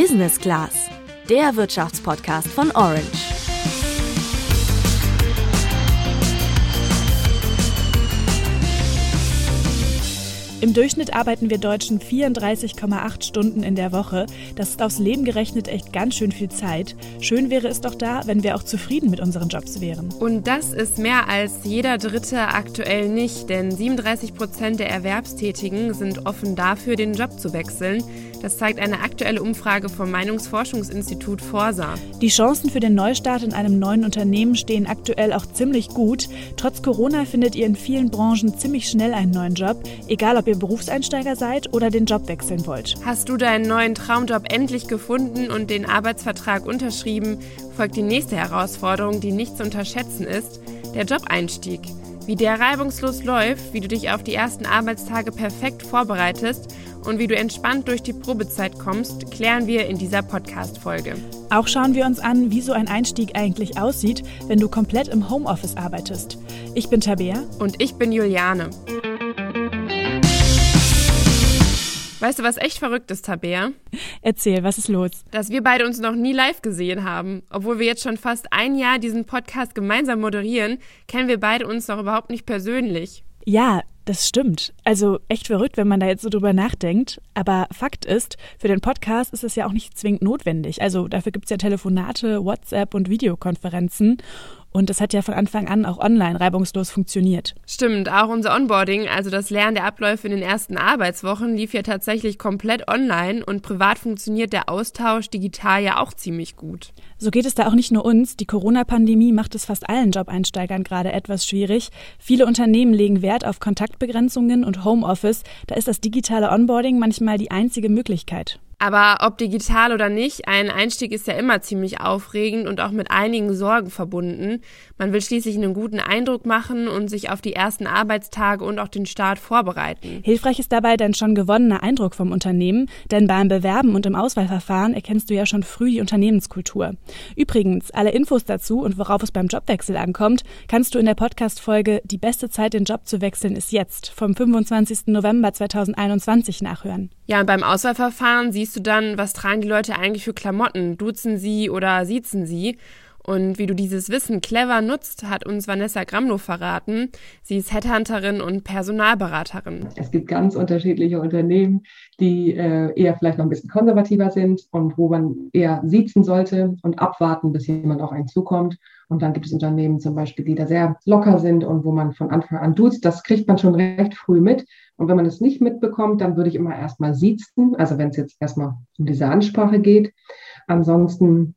Business Class, der Wirtschaftspodcast von Orange. Im Durchschnitt arbeiten wir Deutschen 34,8 Stunden in der Woche. Das ist aufs Leben gerechnet echt ganz schön viel Zeit. Schön wäre es doch da, wenn wir auch zufrieden mit unseren Jobs wären. Und das ist mehr als jeder Dritte aktuell nicht, denn 37 Prozent der Erwerbstätigen sind offen dafür, den Job zu wechseln. Das zeigt eine aktuelle Umfrage vom Meinungsforschungsinstitut Forsa. Die Chancen für den Neustart in einem neuen Unternehmen stehen aktuell auch ziemlich gut. Trotz Corona findet ihr in vielen Branchen ziemlich schnell einen neuen Job, egal ob ihr Berufseinsteiger seid oder den Job wechseln wollt. Hast du deinen neuen Traumjob endlich gefunden und den Arbeitsvertrag unterschrieben, folgt die nächste Herausforderung, die nicht zu unterschätzen ist, der Jobeinstieg. Wie der reibungslos läuft, wie du dich auf die ersten Arbeitstage perfekt vorbereitest und wie du entspannt durch die Probezeit kommst, klären wir in dieser Podcast-Folge. Auch schauen wir uns an, wie so ein Einstieg eigentlich aussieht, wenn du komplett im Homeoffice arbeitest. Ich bin Tabea. Und ich bin Juliane. Weißt du, was echt verrückt ist, Tabea? Erzähl, was ist los? Dass wir beide uns noch nie live gesehen haben. Obwohl wir jetzt schon fast ein Jahr diesen Podcast gemeinsam moderieren, kennen wir beide uns noch überhaupt nicht persönlich. Ja, das stimmt. Also echt verrückt, wenn man da jetzt so drüber nachdenkt. Aber Fakt ist, für den Podcast ist es ja auch nicht zwingend notwendig. Also dafür gibt es ja Telefonate, WhatsApp und Videokonferenzen. Und das hat ja von Anfang an auch online reibungslos funktioniert. Stimmt, auch unser Onboarding, also das Lernen der Abläufe in den ersten Arbeitswochen, lief ja tatsächlich komplett online und privat funktioniert der Austausch digital ja auch ziemlich gut. So geht es da auch nicht nur uns. Die Corona-Pandemie macht es fast allen Job-Einsteigern gerade etwas schwierig. Viele Unternehmen legen Wert auf Kontaktbegrenzungen und Homeoffice. Da ist das digitale Onboarding manchmal die einzige Möglichkeit. Aber ob digital oder nicht, ein Einstieg ist ja immer ziemlich aufregend und auch mit einigen Sorgen verbunden. Man will schließlich einen guten Eindruck machen und sich auf die ersten Arbeitstage und auch den Start vorbereiten. Hilfreich ist dabei dein schon gewonnener Eindruck vom Unternehmen, denn beim Bewerben und im Auswahlverfahren erkennst du ja schon früh die Unternehmenskultur. Übrigens, alle Infos dazu und worauf es beim Jobwechsel ankommt, kannst du in der Podcast-Folge Die beste Zeit, den Job zu wechseln, ist jetzt vom 25. November 2021 nachhören. Ja, und beim Auswahlverfahren siehst du dann, was tragen die Leute eigentlich für Klamotten? Duzen sie oder siezen sie? Und wie du dieses Wissen clever nutzt, hat uns Vanessa Gramlow verraten. Sie ist Headhunterin und Personalberaterin. Es gibt ganz unterschiedliche Unternehmen, die äh, eher vielleicht noch ein bisschen konservativer sind und wo man eher siezen sollte und abwarten, bis jemand auf einen zukommt. Und dann gibt es Unternehmen zum Beispiel, die da sehr locker sind und wo man von Anfang an duzt. Das kriegt man schon recht früh mit. Und wenn man es nicht mitbekommt, dann würde ich immer erstmal siezen, also wenn es jetzt erstmal um diese Ansprache geht. Ansonsten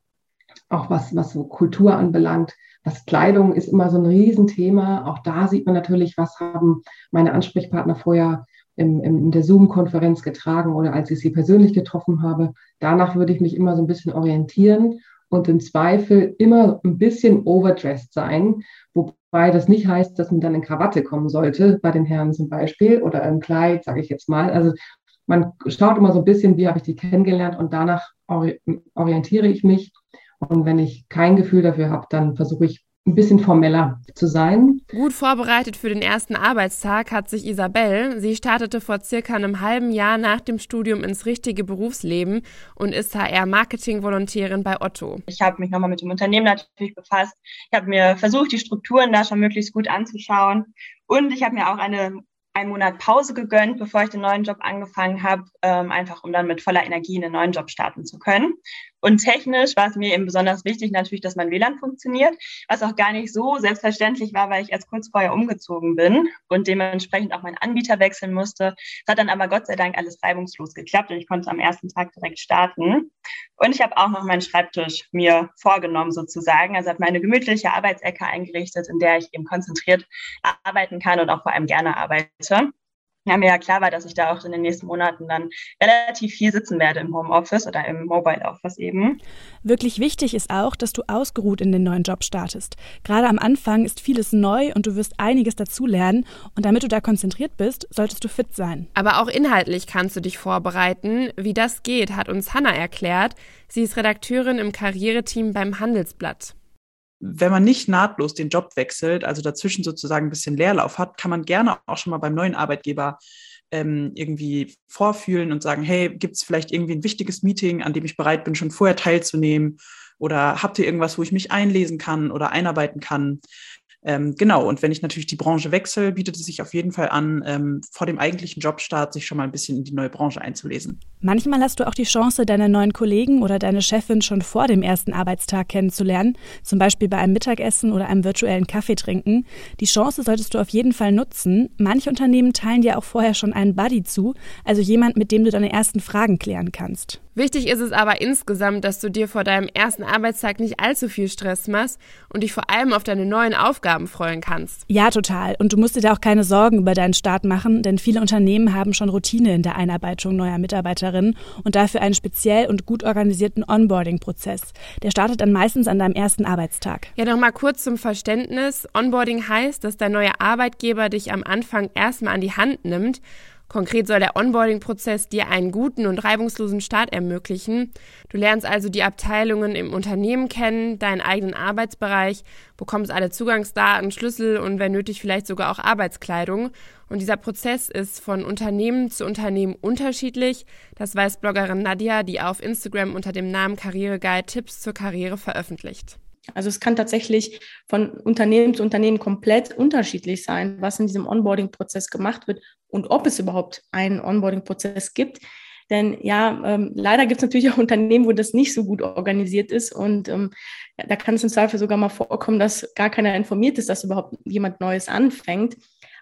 auch was, was so Kultur anbelangt, was Kleidung ist immer so ein Riesenthema. Auch da sieht man natürlich, was haben meine Ansprechpartner vorher in, in der Zoom-Konferenz getragen oder als ich sie persönlich getroffen habe. Danach würde ich mich immer so ein bisschen orientieren und im Zweifel immer ein bisschen overdressed sein, wobei das nicht heißt, dass man dann in Krawatte kommen sollte, bei den Herren zum Beispiel, oder im Kleid, sage ich jetzt mal. Also man schaut immer so ein bisschen, wie habe ich die kennengelernt und danach orientiere ich mich und wenn ich kein Gefühl dafür habe, dann versuche ich ein bisschen formeller zu sein. Gut vorbereitet für den ersten Arbeitstag hat sich Isabel. Sie startete vor circa einem halben Jahr nach dem Studium ins richtige Berufsleben und ist HR-Marketing-Volontärin bei Otto. Ich habe mich nochmal mit dem Unternehmen natürlich befasst. Ich habe mir versucht, die Strukturen da schon möglichst gut anzuschauen. Und ich habe mir auch eine einen Monat Pause gegönnt, bevor ich den neuen Job angefangen habe, ähm, einfach um dann mit voller Energie in den neuen Job starten zu können. Und technisch war es mir eben besonders wichtig natürlich, dass mein WLAN funktioniert, was auch gar nicht so selbstverständlich war, weil ich erst kurz vorher umgezogen bin und dementsprechend auch meinen Anbieter wechseln musste. Es hat dann aber Gott sei Dank alles reibungslos geklappt und ich konnte am ersten Tag direkt starten. Und ich habe auch noch meinen Schreibtisch mir vorgenommen sozusagen. Also habe meine gemütliche Arbeitsecke eingerichtet, in der ich eben konzentriert arbeiten kann und auch vor allem gerne arbeite ja, mir ja klar war, dass ich da auch in den nächsten Monaten dann relativ viel sitzen werde im Homeoffice oder im Mobile Office eben. Wirklich wichtig ist auch, dass du ausgeruht in den neuen Job startest. Gerade am Anfang ist vieles neu und du wirst einiges dazulernen und damit du da konzentriert bist, solltest du fit sein. Aber auch inhaltlich kannst du dich vorbereiten. Wie das geht, hat uns Hanna erklärt. Sie ist Redakteurin im Karriereteam beim Handelsblatt wenn man nicht nahtlos den Job wechselt, also dazwischen sozusagen ein bisschen Leerlauf hat, kann man gerne auch schon mal beim neuen Arbeitgeber ähm, irgendwie vorfühlen und sagen, hey, gibt es vielleicht irgendwie ein wichtiges Meeting, an dem ich bereit bin, schon vorher teilzunehmen? Oder habt ihr irgendwas, wo ich mich einlesen kann oder einarbeiten kann? Ähm, genau, und wenn ich natürlich die Branche wechsle, bietet es sich auf jeden Fall an, ähm, vor dem eigentlichen Jobstart sich schon mal ein bisschen in die neue Branche einzulesen. Manchmal hast du auch die Chance, deine neuen Kollegen oder deine Chefin schon vor dem ersten Arbeitstag kennenzulernen, zum Beispiel bei einem Mittagessen oder einem virtuellen Kaffee trinken. Die Chance solltest du auf jeden Fall nutzen. Manche Unternehmen teilen dir auch vorher schon einen Buddy zu, also jemand, mit dem du deine ersten Fragen klären kannst. Wichtig ist es aber insgesamt, dass du dir vor deinem ersten Arbeitstag nicht allzu viel Stress machst und dich vor allem auf deine neuen Aufgaben freuen kannst. Ja, total. Und du musst dir da auch keine Sorgen über deinen Start machen, denn viele Unternehmen haben schon Routine in der Einarbeitung neuer Mitarbeiterinnen und dafür einen speziell und gut organisierten Onboarding-Prozess. Der startet dann meistens an deinem ersten Arbeitstag. Ja, nochmal kurz zum Verständnis. Onboarding heißt, dass dein neuer Arbeitgeber dich am Anfang erstmal an die Hand nimmt Konkret soll der Onboarding-Prozess dir einen guten und reibungslosen Start ermöglichen. Du lernst also die Abteilungen im Unternehmen kennen, deinen eigenen Arbeitsbereich, bekommst alle Zugangsdaten, Schlüssel und wenn nötig vielleicht sogar auch Arbeitskleidung. Und dieser Prozess ist von Unternehmen zu Unternehmen unterschiedlich. Das weiß Bloggerin Nadia, die auf Instagram unter dem Namen Karriereguide Tipps zur Karriere veröffentlicht. Also es kann tatsächlich von Unternehmen zu Unternehmen komplett unterschiedlich sein, was in diesem Onboarding-Prozess gemacht wird und ob es überhaupt einen Onboarding-Prozess gibt. Denn ja, ähm, leider gibt es natürlich auch Unternehmen, wo das nicht so gut organisiert ist. Und ähm, ja, da kann es im Zweifel sogar mal vorkommen, dass gar keiner informiert ist, dass überhaupt jemand Neues anfängt.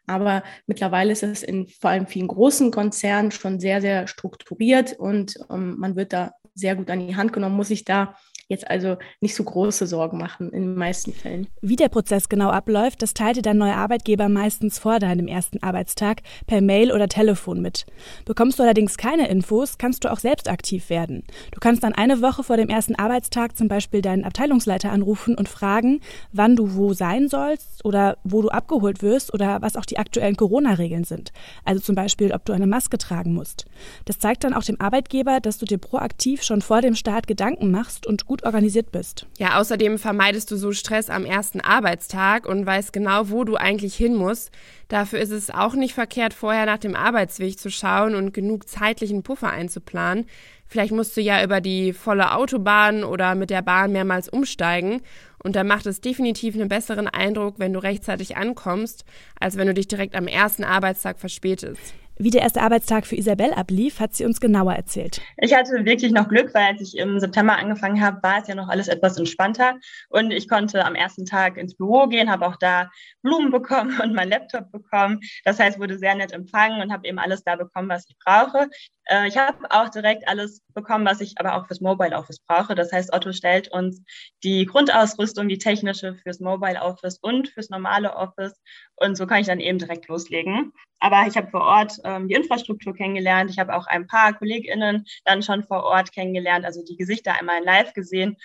Aber mittlerweile ist es in vor allem vielen großen Konzernen schon sehr, sehr strukturiert und ähm, man wird da sehr gut an die Hand genommen, muss sich da jetzt also nicht so große Sorgen machen in den meisten Fällen. Wie der Prozess genau abläuft, das teilt dir dein neuer Arbeitgeber meistens vor deinem ersten Arbeitstag per Mail oder Telefon mit. Bekommst du allerdings keine Infos, kannst du auch selbst aktiv werden. Du kannst dann eine Woche vor dem ersten Arbeitstag zum Beispiel deinen Abteilungsleiter anrufen und fragen, wann du wo sein sollst oder wo du abgeholt wirst oder was auch die aktuellen Corona-Regeln sind. Also zum Beispiel, ob du eine Maske tragen musst. Das zeigt dann auch dem Arbeitgeber, dass du dir proaktiv schon vor dem Start Gedanken machst und gut gut organisiert bist. Ja, außerdem vermeidest du so Stress am ersten Arbeitstag und weißt genau, wo du eigentlich hin musst. Dafür ist es auch nicht verkehrt, vorher nach dem Arbeitsweg zu schauen und genug zeitlichen Puffer einzuplanen. Vielleicht musst du ja über die volle Autobahn oder mit der Bahn mehrmals umsteigen. Und da macht es definitiv einen besseren Eindruck, wenn du rechtzeitig ankommst, als wenn du dich direkt am ersten Arbeitstag verspätest. Wie der erste Arbeitstag für Isabel ablief, hat sie uns genauer erzählt. Ich hatte wirklich noch Glück, weil als ich im September angefangen habe, war es ja noch alles etwas entspannter. Und ich konnte am ersten Tag ins Büro gehen, habe auch da Blumen bekommen und meinen Laptop bekommen. Das heißt, wurde sehr nett empfangen und habe eben alles da bekommen, was ich brauche. Äh, ich habe auch direkt alles bekommen, was ich aber auch fürs Mobile Office brauche. Das heißt, Otto stellt uns die Grundausrüstung, die technische fürs Mobile Office und fürs normale Office. Und so kann ich dann eben direkt loslegen. Aber ich habe vor Ort ähm, die Infrastruktur kennengelernt. Ich habe auch ein paar KollegInnen dann schon vor Ort kennengelernt, also die Gesichter einmal in live gesehen.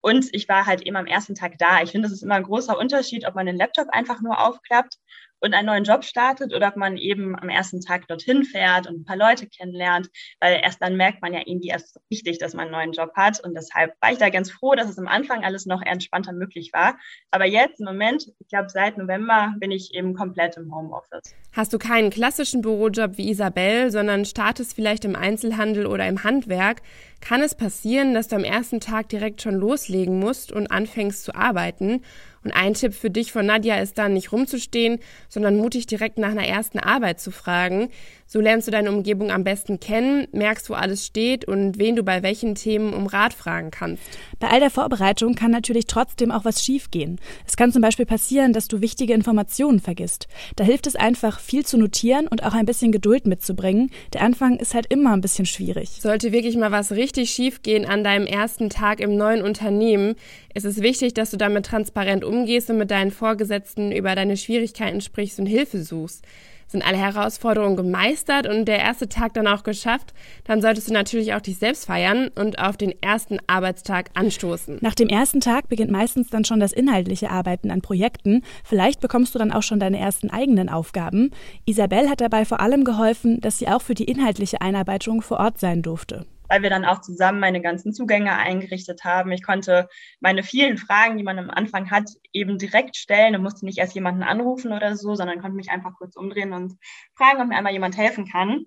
Und ich war halt eben am ersten Tag da. Ich finde, das ist immer ein großer Unterschied, ob man den Laptop einfach nur aufklappt und einen neuen Job startet oder ob man eben am ersten Tag dorthin fährt und ein paar Leute kennenlernt, weil erst dann merkt man ja irgendwie erst richtig, dass man einen neuen Job hat und deshalb war ich da ganz froh, dass es am Anfang alles noch entspannter möglich war. Aber jetzt im Moment, ich glaube seit November bin ich eben komplett im Homeoffice. Hast du keinen klassischen Bürojob wie Isabel, sondern startest vielleicht im Einzelhandel oder im Handwerk, kann es passieren, dass du am ersten Tag direkt schon loslegen musst und anfängst zu arbeiten und ein Tipp für dich von Nadja ist dann, nicht rumzustehen, sondern mutig direkt nach einer ersten Arbeit zu fragen. So lernst du deine Umgebung am besten kennen, merkst, wo alles steht und wen du bei welchen Themen um Rat fragen kannst. Bei all der Vorbereitung kann natürlich trotzdem auch was schiefgehen. Es kann zum Beispiel passieren, dass du wichtige Informationen vergisst. Da hilft es einfach, viel zu notieren und auch ein bisschen Geduld mitzubringen. Der Anfang ist halt immer ein bisschen schwierig. Sollte wirklich mal was richtig schiefgehen an deinem ersten Tag im neuen Unternehmen, ist es wichtig, dass du damit transparent umgehst und mit deinen Vorgesetzten über deine Schwierigkeiten sprichst und Hilfe suchst sind alle Herausforderungen gemeistert und der erste Tag dann auch geschafft, dann solltest du natürlich auch dich selbst feiern und auf den ersten Arbeitstag anstoßen. Nach dem ersten Tag beginnt meistens dann schon das inhaltliche Arbeiten an Projekten. Vielleicht bekommst du dann auch schon deine ersten eigenen Aufgaben. Isabel hat dabei vor allem geholfen, dass sie auch für die inhaltliche Einarbeitung vor Ort sein durfte weil wir dann auch zusammen meine ganzen Zugänge eingerichtet haben. Ich konnte meine vielen Fragen, die man am Anfang hat, eben direkt stellen und musste nicht erst jemanden anrufen oder so, sondern konnte mich einfach kurz umdrehen und fragen, ob mir einmal jemand helfen kann.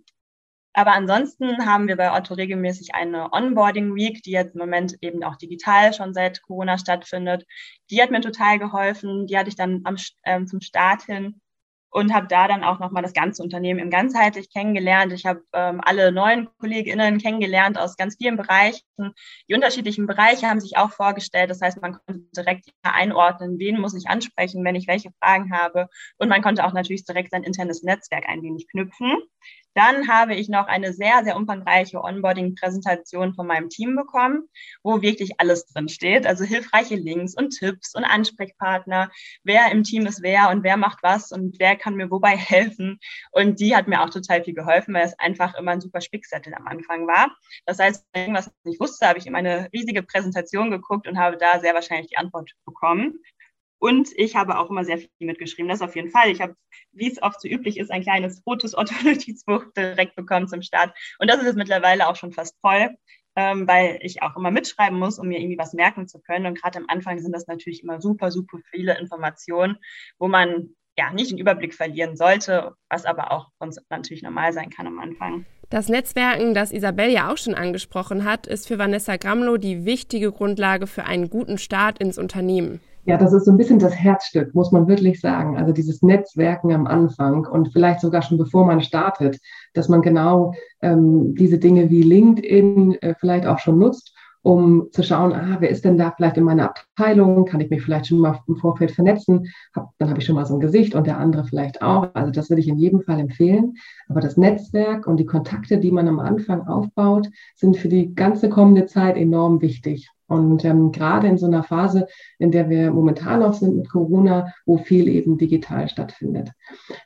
Aber ansonsten haben wir bei Otto regelmäßig eine Onboarding Week, die jetzt im Moment eben auch digital schon seit Corona stattfindet. Die hat mir total geholfen. Die hatte ich dann am, ähm, zum Start hin und habe da dann auch nochmal das ganze Unternehmen im ganzheitlich kennengelernt. Ich habe ähm, alle neuen KollegInnen kennengelernt aus ganz vielen Bereichen. Die unterschiedlichen Bereiche haben sich auch vorgestellt. Das heißt, man konnte direkt einordnen, wen muss ich ansprechen, wenn ich welche Fragen habe. Und man konnte auch natürlich direkt sein internes Netzwerk ein wenig knüpfen. Dann habe ich noch eine sehr, sehr umfangreiche Onboarding-Präsentation von meinem Team bekommen, wo wirklich alles drin steht. Also hilfreiche Links und Tipps und Ansprechpartner, wer im Team ist wer und wer macht was und wer kann mir wobei helfen. Und die hat mir auch total viel geholfen, weil es einfach immer ein super Spickzettel am Anfang war. Das heißt, wenn ich irgendwas nicht wusste, habe ich in eine riesige Präsentation geguckt und habe da sehr wahrscheinlich die Antwort bekommen. Und ich habe auch immer sehr viel mitgeschrieben. Das auf jeden Fall. Ich habe, wie es oft so üblich ist, ein kleines rotes Otto-Notizbuch direkt bekommen zum Start. Und das ist jetzt mittlerweile auch schon fast voll, ähm, weil ich auch immer mitschreiben muss, um mir irgendwie was merken zu können. Und gerade am Anfang sind das natürlich immer super, super viele Informationen, wo man ja nicht den Überblick verlieren sollte, was aber auch sonst natürlich normal sein kann am Anfang. Das Netzwerken, das Isabel ja auch schon angesprochen hat, ist für Vanessa Gramlow die wichtige Grundlage für einen guten Start ins Unternehmen. Ja, das ist so ein bisschen das Herzstück, muss man wirklich sagen. Also dieses Netzwerken am Anfang und vielleicht sogar schon bevor man startet, dass man genau ähm, diese Dinge wie LinkedIn äh, vielleicht auch schon nutzt, um zu schauen, ah, wer ist denn da vielleicht in meiner Abteilung? Kann ich mich vielleicht schon mal im Vorfeld vernetzen? Hab, dann habe ich schon mal so ein Gesicht und der andere vielleicht auch. Also das würde ich in jedem Fall empfehlen. Aber das Netzwerk und die Kontakte, die man am Anfang aufbaut, sind für die ganze kommende Zeit enorm wichtig. Und ähm, gerade in so einer Phase, in der wir momentan noch sind mit Corona, wo viel eben digital stattfindet.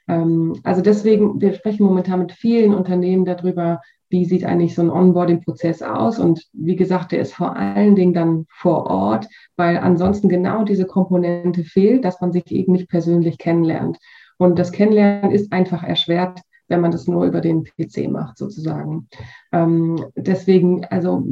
Ähm, also deswegen, wir sprechen momentan mit vielen Unternehmen darüber, wie sieht eigentlich so ein Onboarding-Prozess aus. Und wie gesagt, der ist vor allen Dingen dann vor Ort, weil ansonsten genau diese Komponente fehlt, dass man sich eben nicht persönlich kennenlernt. Und das Kennenlernen ist einfach erschwert wenn man das nur über den PC macht, sozusagen. Ähm, deswegen, also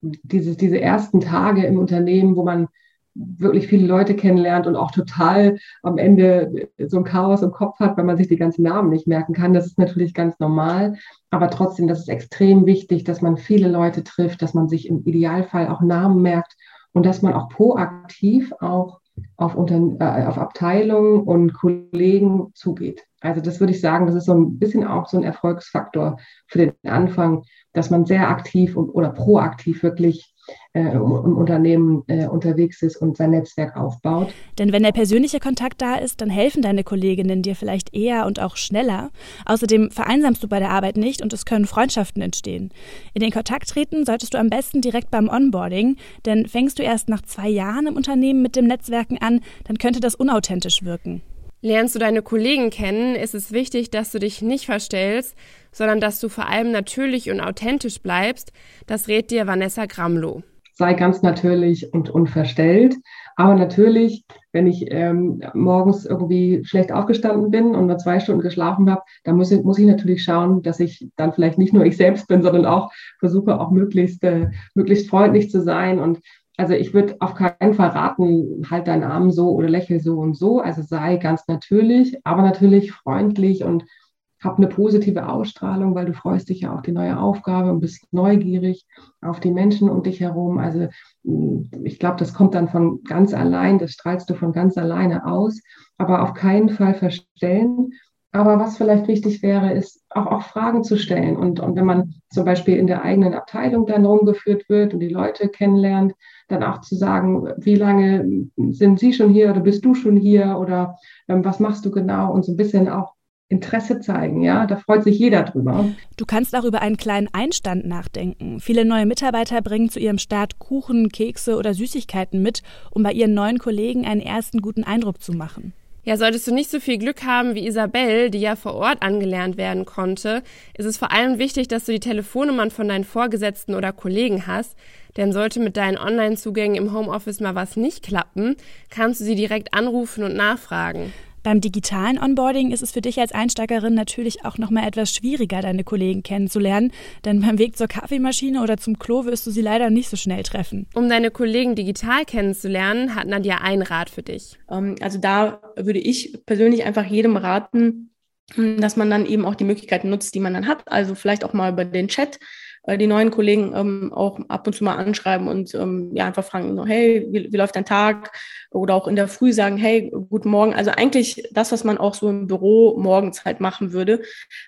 diese, diese ersten Tage im Unternehmen, wo man wirklich viele Leute kennenlernt und auch total am Ende so ein Chaos im Kopf hat, weil man sich die ganzen Namen nicht merken kann. Das ist natürlich ganz normal. Aber trotzdem, das ist extrem wichtig, dass man viele Leute trifft, dass man sich im Idealfall auch Namen merkt und dass man auch proaktiv auch auf, Unter äh, auf Abteilungen und Kollegen zugeht. Also das würde ich sagen, das ist so ein bisschen auch so ein Erfolgsfaktor für den Anfang, dass man sehr aktiv und, oder proaktiv wirklich äh, im, Unternehmen äh, unterwegs ist und sein Netzwerk aufbaut. Denn wenn der persönliche Kontakt da ist, dann helfen deine Kolleginnen dir vielleicht eher und auch schneller. Außerdem vereinsamst du bei der Arbeit nicht und es können Freundschaften entstehen. In den Kontakt treten solltest du am besten direkt beim Onboarding, denn fängst du erst nach zwei Jahren im Unternehmen mit dem Netzwerken an, dann könnte das unauthentisch wirken. Lernst du deine Kollegen kennen, ist es wichtig, dass du dich nicht verstellst, sondern dass du vor allem natürlich und authentisch bleibst. Das rät dir Vanessa Gramlow. Sei ganz natürlich und unverstellt. Aber natürlich, wenn ich ähm, morgens irgendwie schlecht aufgestanden bin und nur zwei Stunden geschlafen habe, dann muss ich, muss ich natürlich schauen, dass ich dann vielleicht nicht nur ich selbst bin, sondern auch versuche, auch möglichst, äh, möglichst freundlich zu sein und also ich würde auf keinen Fall raten, halt deinen Arm so oder lächel so und so. Also sei ganz natürlich, aber natürlich freundlich und hab eine positive Ausstrahlung, weil du freust dich ja auf die neue Aufgabe und bist neugierig auf die Menschen um dich herum. Also hm, ich glaube, das kommt dann von ganz allein, das strahlst du von ganz alleine aus, aber auf keinen Fall verstellen. Aber was vielleicht wichtig wäre, ist auch, auch Fragen zu stellen. Und, und wenn man zum Beispiel in der eigenen Abteilung dann rumgeführt wird und die Leute kennenlernt, dann auch zu sagen, wie lange sind Sie schon hier oder bist du schon hier oder ähm, was machst du genau und so ein bisschen auch Interesse zeigen, ja, da freut sich jeder drüber. Du kannst auch über einen kleinen Einstand nachdenken. Viele neue Mitarbeiter bringen zu ihrem Start Kuchen, Kekse oder Süßigkeiten mit, um bei ihren neuen Kollegen einen ersten guten Eindruck zu machen. Ja, solltest du nicht so viel Glück haben wie Isabel, die ja vor Ort angelernt werden konnte, ist es vor allem wichtig, dass du die Telefonnummern von deinen Vorgesetzten oder Kollegen hast, denn sollte mit deinen Online-Zugängen im Homeoffice mal was nicht klappen, kannst du sie direkt anrufen und nachfragen. Beim digitalen Onboarding ist es für dich als Einsteigerin natürlich auch nochmal etwas schwieriger, deine Kollegen kennenzulernen, denn beim Weg zur Kaffeemaschine oder zum Klo wirst du sie leider nicht so schnell treffen. Um deine Kollegen digital kennenzulernen, hat Nadja ein Rat für dich. Ähm, also da würde ich persönlich einfach jedem raten, dass man dann eben auch die Möglichkeiten nutzt, die man dann hat. Also vielleicht auch mal über den Chat äh, die neuen Kollegen ähm, auch ab und zu mal anschreiben und ähm, ja einfach fragen, hey, wie, wie läuft dein Tag? Oder auch in der Früh sagen, hey, guten Morgen. Also eigentlich das, was man auch so im Büro morgens halt machen würde,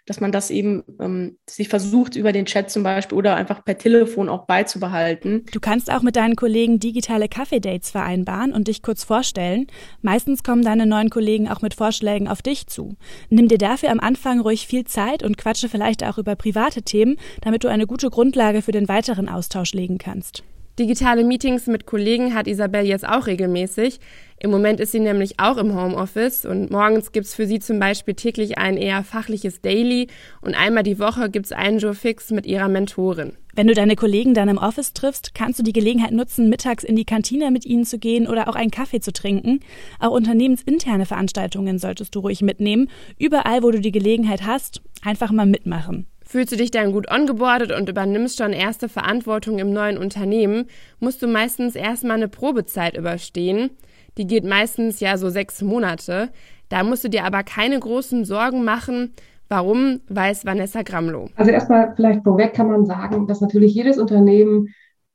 dass man das eben ähm, sich versucht, über den Chat zum Beispiel oder einfach per Telefon auch beizubehalten. Du kannst auch mit deinen Kollegen digitale Kaffee-Dates vereinbaren und dich kurz vorstellen. Meistens kommen deine neuen Kollegen auch mit Vorschlägen auf dich zu. Nimm dir dafür am Anfang ruhig viel Zeit und quatsche vielleicht auch über private Themen, damit du eine gute gute Grundlage für den weiteren Austausch legen kannst. Digitale Meetings mit Kollegen hat Isabel jetzt auch regelmäßig. Im Moment ist sie nämlich auch im Homeoffice und morgens gibt es für sie zum Beispiel täglich ein eher fachliches Daily und einmal die Woche gibt es einen Joe Fix mit ihrer Mentorin. Wenn du deine Kollegen dann im Office triffst, kannst du die Gelegenheit nutzen, mittags in die Kantine mit ihnen zu gehen oder auch einen Kaffee zu trinken. Auch unternehmensinterne Veranstaltungen solltest du ruhig mitnehmen. Überall, wo du die Gelegenheit hast, einfach mal mitmachen. Fühlst du dich dann gut ongeboardet und übernimmst schon erste Verantwortung im neuen Unternehmen, musst du meistens erstmal eine Probezeit überstehen. Die geht meistens ja so sechs Monate. Da musst du dir aber keine großen Sorgen machen. Warum, weiß Vanessa Gramlow. Also erstmal vielleicht vorweg kann man sagen, dass natürlich jedes Unternehmen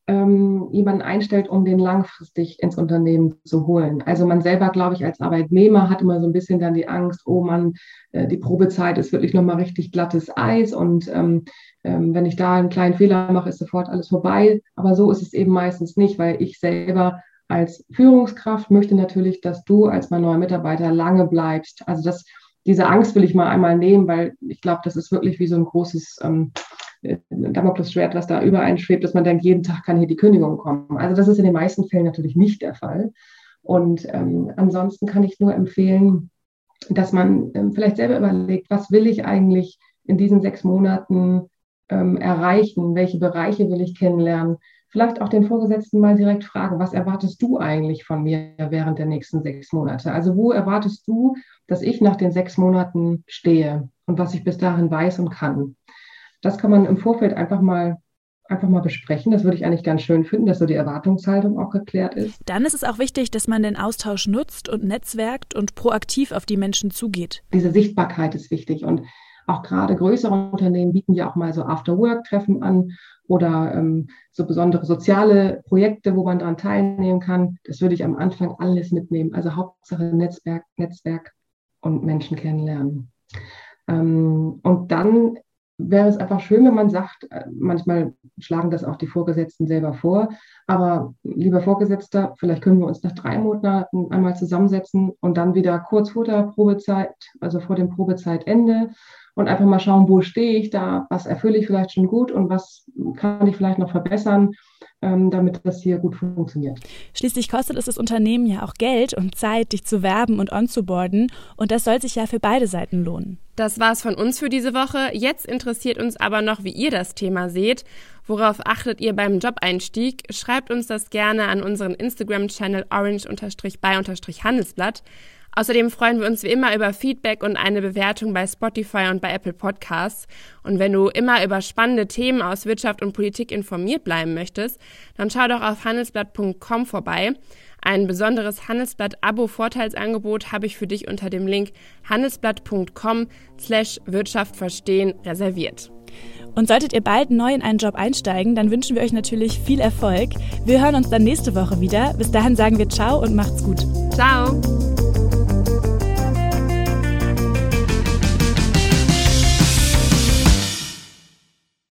ähm, jemanden einstellt, um den langfristig ins Unternehmen zu holen. Also man selber, glaube ich, als Arbeitnehmer hat immer so ein bisschen dann die Angst, oh man, äh, die Probezeit ist wirklich nochmal richtig glattes Eis und ähm, ähm, wenn ich da einen kleinen Fehler mache, ist sofort alles vorbei. Aber so ist es eben meistens nicht, weil ich selber als Führungskraft möchte natürlich, dass du als mein neuer Mitarbeiter lange bleibst. Also das, diese Angst will ich mal einmal nehmen, weil ich glaube, das ist wirklich wie so ein großes ähm, Damoklesschwert, was da über einen schwebt, dass man denkt, jeden Tag kann hier die Kündigung kommen. Also das ist in den meisten Fällen natürlich nicht der Fall. Und ähm, ansonsten kann ich nur empfehlen, dass man ähm, vielleicht selber überlegt, was will ich eigentlich in diesen sechs Monaten ähm, erreichen, welche Bereiche will ich kennenlernen. Vielleicht auch den Vorgesetzten mal direkt fragen, was erwartest du eigentlich von mir während der nächsten sechs Monate? Also wo erwartest du, dass ich nach den sechs Monaten stehe und was ich bis dahin weiß und kann? Das kann man im Vorfeld einfach mal einfach mal besprechen. Das würde ich eigentlich ganz schön finden, dass so die Erwartungshaltung auch geklärt ist. Dann ist es auch wichtig, dass man den Austausch nutzt und netzwerkt und proaktiv auf die Menschen zugeht. Diese Sichtbarkeit ist wichtig und auch gerade größere Unternehmen bieten ja auch mal so After-Work-Treffen an oder ähm, so besondere soziale Projekte, wo man daran teilnehmen kann. Das würde ich am Anfang alles mitnehmen. Also Hauptsache Netzwerk, Netzwerk und Menschen kennenlernen. Ähm, und dann wäre es einfach schön, wenn man sagt, äh, manchmal schlagen das auch die Vorgesetzten selber vor, aber lieber Vorgesetzter, vielleicht können wir uns nach drei Monaten einmal zusammensetzen und dann wieder kurz vor der Probezeit, also vor dem Probezeitende und einfach mal schauen, wo stehe ich da, was erfülle ich vielleicht schon gut und was kann ich vielleicht noch verbessern damit das hier gut funktioniert. Schließlich kostet es das Unternehmen ja auch Geld und Zeit, dich zu werben und onzuboarden. Und das soll sich ja für beide Seiten lohnen. Das war's von uns für diese Woche. Jetzt interessiert uns aber noch, wie ihr das Thema seht. Worauf achtet ihr beim Job-Einstieg? Schreibt uns das gerne an unseren Instagram-Channel orange-by-handelsblatt. Außerdem freuen wir uns wie immer über Feedback und eine Bewertung bei Spotify und bei Apple Podcasts. Und wenn du immer über spannende Themen aus Wirtschaft und Politik informiert bleiben möchtest, dann schau doch auf handelsblatt.com vorbei. Ein besonderes Handelsblatt-Abo-Vorteilsangebot habe ich für dich unter dem Link handelsblatt.com slash Wirtschaft verstehen reserviert. Und solltet ihr bald neu in einen Job einsteigen, dann wünschen wir euch natürlich viel Erfolg. Wir hören uns dann nächste Woche wieder. Bis dahin sagen wir Ciao und macht's gut. Ciao.